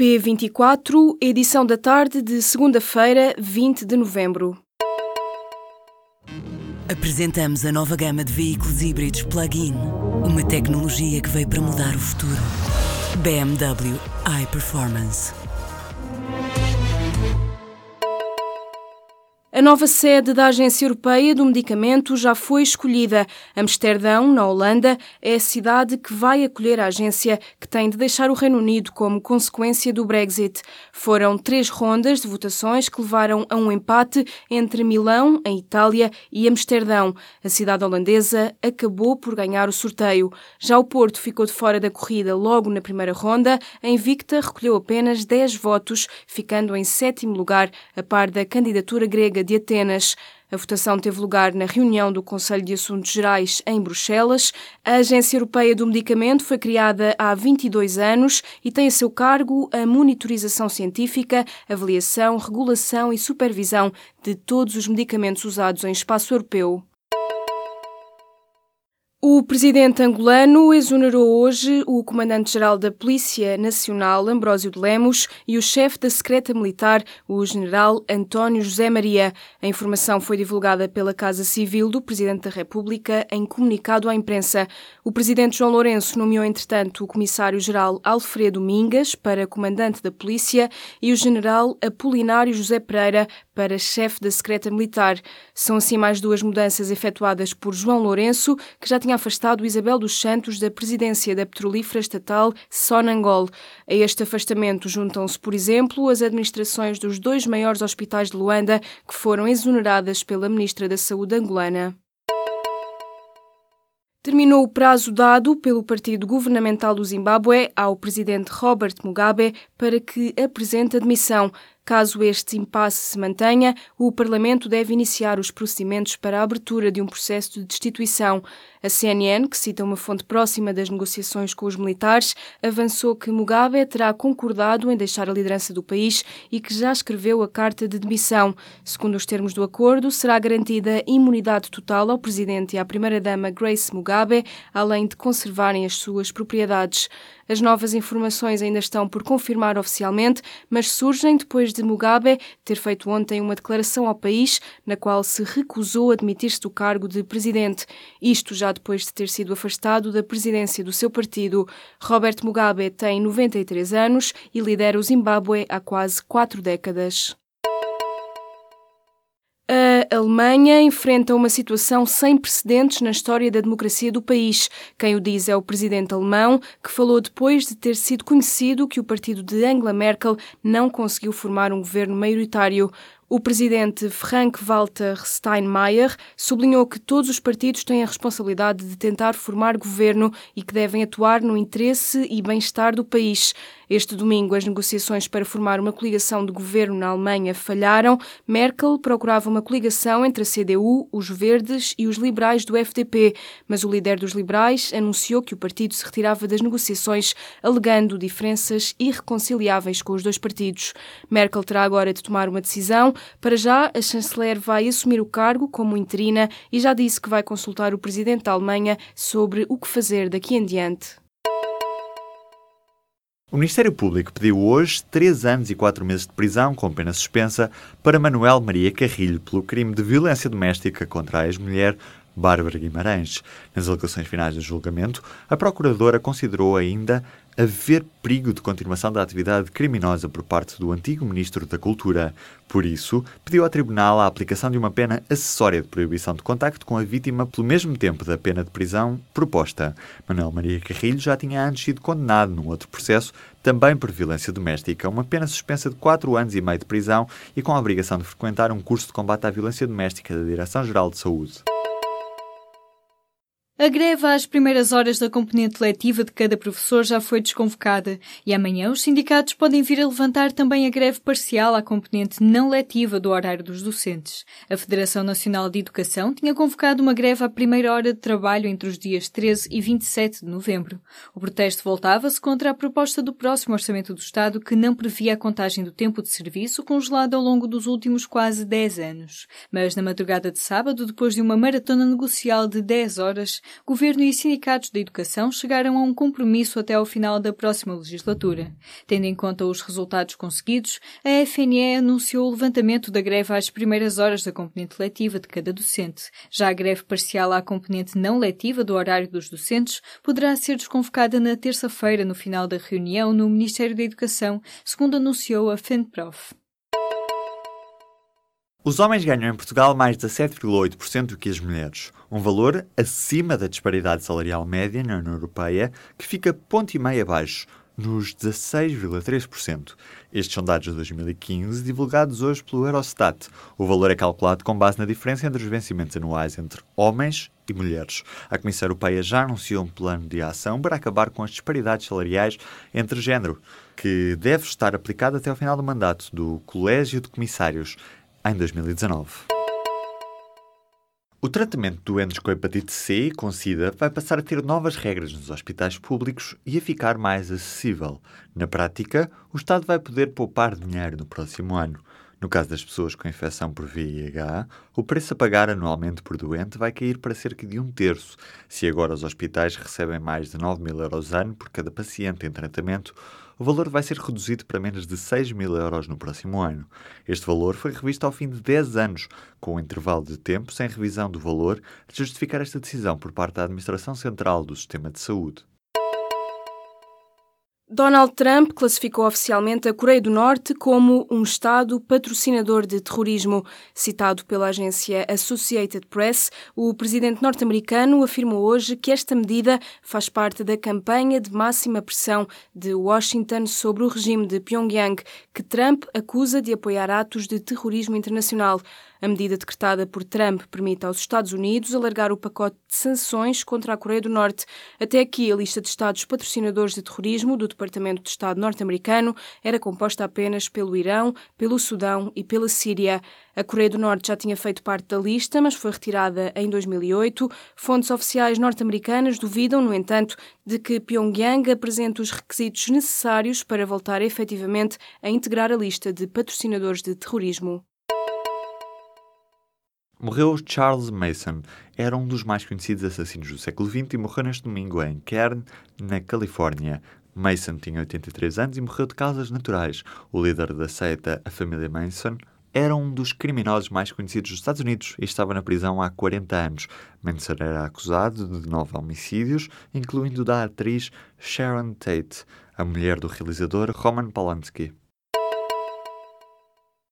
P24, edição da tarde de segunda-feira, 20 de novembro. Apresentamos a nova gama de veículos híbridos plug-in. Uma tecnologia que veio para mudar o futuro. BMW iPerformance. A nova sede da Agência Europeia do Medicamento já foi escolhida. Amsterdão, na Holanda, é a cidade que vai acolher a agência, que tem de deixar o Reino Unido como consequência do Brexit. Foram três rondas de votações que levaram a um empate entre Milão, em Itália, e Amsterdão. A cidade holandesa acabou por ganhar o sorteio. Já o Porto ficou de fora da corrida logo na primeira ronda. A Invicta recolheu apenas 10 votos, ficando em sétimo lugar, a par da candidatura grega de Atenas. A votação teve lugar na reunião do Conselho de Assuntos Gerais em Bruxelas. A Agência Europeia do Medicamento foi criada há 22 anos e tem a seu cargo a monitorização científica, avaliação, regulação e supervisão de todos os medicamentos usados em espaço europeu. O presidente angolano exonerou hoje o comandante-geral da Polícia Nacional, Ambrósio de Lemos, e o chefe da Secreta Militar, o general António José Maria. A informação foi divulgada pela Casa Civil do Presidente da República em comunicado à imprensa. O presidente João Lourenço nomeou, entretanto, o comissário-geral Alfredo Mingas para comandante da Polícia e o general Apolinário José Pereira para chefe da Secreta Militar. São assim mais duas mudanças efetuadas por João Lourenço, que já tinha afastado Isabel dos Santos da presidência da petrolífera estatal Sonangol. A este afastamento juntam-se, por exemplo, as administrações dos dois maiores hospitais de Luanda, que foram exoneradas pela ministra da Saúde angolana. Terminou o prazo dado pelo partido governamental do Zimbábue ao presidente Robert Mugabe para que apresente admissão. Caso este impasse se mantenha, o Parlamento deve iniciar os procedimentos para a abertura de um processo de destituição. A CNN, que cita uma fonte próxima das negociações com os militares, avançou que Mugabe terá concordado em deixar a liderança do país e que já escreveu a carta de demissão. Segundo os termos do acordo, será garantida imunidade total ao presidente e à primeira-dama Grace Mugabe, além de conservarem as suas propriedades. As novas informações ainda estão por confirmar oficialmente, mas surgem depois de Mugabe ter feito ontem uma declaração ao país na qual se recusou a admitir-se do cargo de presidente. Isto já depois de ter sido afastado da presidência do seu partido. Robert Mugabe tem 93 anos e lidera o Zimbábue há quase quatro décadas. Alemanha enfrenta uma situação sem precedentes na história da democracia do país. Quem o diz é o presidente alemão, que falou depois de ter sido conhecido que o partido de Angela Merkel não conseguiu formar um governo maioritário. O presidente Frank-Walter Steinmeier sublinhou que todos os partidos têm a responsabilidade de tentar formar governo e que devem atuar no interesse e bem-estar do país. Este domingo, as negociações para formar uma coligação de governo na Alemanha falharam. Merkel procurava uma coligação entre a CDU, os Verdes e os liberais do FDP, mas o líder dos liberais anunciou que o partido se retirava das negociações, alegando diferenças irreconciliáveis com os dois partidos. Merkel terá agora de tomar uma decisão para já, a chanceler vai assumir o cargo como interina e já disse que vai consultar o presidente da Alemanha sobre o que fazer daqui em diante. O Ministério Público pediu hoje três anos e quatro meses de prisão com pena suspensa para Manuel Maria Carrilho pelo crime de violência doméstica contra a ex-mulher Bárbara Guimarães. Nas alegações finais do julgamento, a Procuradora considerou ainda haver perigo de continuação da atividade criminosa por parte do antigo Ministro da Cultura. Por isso, pediu ao Tribunal a aplicação de uma pena acessória de proibição de contacto com a vítima pelo mesmo tempo da pena de prisão proposta. Manuel Maria Carrilho já tinha antes sido condenado num outro processo, também por violência doméstica, uma pena suspensa de 4 anos e meio de prisão e com a obrigação de frequentar um curso de combate à violência doméstica da Direção-Geral de Saúde. A greve às primeiras horas da componente letiva de cada professor já foi desconvocada e amanhã os sindicatos podem vir a levantar também a greve parcial à componente não letiva do horário dos docentes. A Federação Nacional de Educação tinha convocado uma greve à primeira hora de trabalho entre os dias 13 e 27 de novembro. O protesto voltava-se contra a proposta do próximo Orçamento do Estado que não previa a contagem do tempo de serviço congelado ao longo dos últimos quase 10 anos. Mas na madrugada de sábado, depois de uma maratona negocial de 10 horas, governo e sindicatos da educação chegaram a um compromisso até ao final da próxima legislatura. Tendo em conta os resultados conseguidos, a FNE anunciou o levantamento da greve às primeiras horas da componente letiva de cada docente. Já a greve parcial à componente não letiva do horário dos docentes poderá ser desconvocada na terça-feira no final da reunião no Ministério da Educação, segundo anunciou a FENPROF. Os homens ganham em Portugal mais 17,8% do que as mulheres, um valor acima da disparidade salarial média na União Europeia, que fica ponto e meio abaixo, nos 16,3%. Estes são dados de 2015, divulgados hoje pelo Eurostat. O valor é calculado com base na diferença entre os vencimentos anuais entre homens e mulheres. A Comissão Europeia já anunciou um plano de ação para acabar com as disparidades salariais entre género, que deve estar aplicado até ao final do mandato do Colégio de Comissários em 2019. O tratamento de doentes com hepatite C e com SIDA vai passar a ter novas regras nos hospitais públicos e a ficar mais acessível. Na prática, o Estado vai poder poupar dinheiro no próximo ano. No caso das pessoas com infecção por VIH, o preço a pagar anualmente por doente vai cair para cerca de um terço. Se agora os hospitais recebem mais de 9 mil euros ano por cada paciente em tratamento, o valor vai ser reduzido para menos de 6 mil euros no próximo ano. Este valor foi revisto ao fim de 10 anos, com um intervalo de tempo sem revisão do valor, de justificar esta decisão por parte da Administração Central do Sistema de Saúde. Donald Trump classificou oficialmente a Coreia do Norte como um Estado patrocinador de terrorismo. Citado pela agência Associated Press, o presidente norte-americano afirmou hoje que esta medida faz parte da campanha de máxima pressão de Washington sobre o regime de Pyongyang, que Trump acusa de apoiar atos de terrorismo internacional. A medida decretada por Trump permite aos Estados Unidos alargar o pacote de sanções contra a Coreia do Norte. Até aqui, a lista de Estados patrocinadores de terrorismo do Departamento de Estado norte-americano era composta apenas pelo Irão, pelo Sudão e pela Síria. A Coreia do Norte já tinha feito parte da lista, mas foi retirada em 2008. Fontes oficiais norte-americanas duvidam, no entanto, de que Pyongyang apresente os requisitos necessários para voltar efetivamente a integrar a lista de patrocinadores de terrorismo. Morreu Charles Mason. Era um dos mais conhecidos assassinos do século XX e morreu neste domingo em Kern, na Califórnia. Mason tinha 83 anos e morreu de causas naturais. O líder da seita, a família Manson, era um dos criminosos mais conhecidos dos Estados Unidos e estava na prisão há 40 anos. Manson era acusado de nove homicídios, incluindo da atriz Sharon Tate, a mulher do realizador Roman Polanski.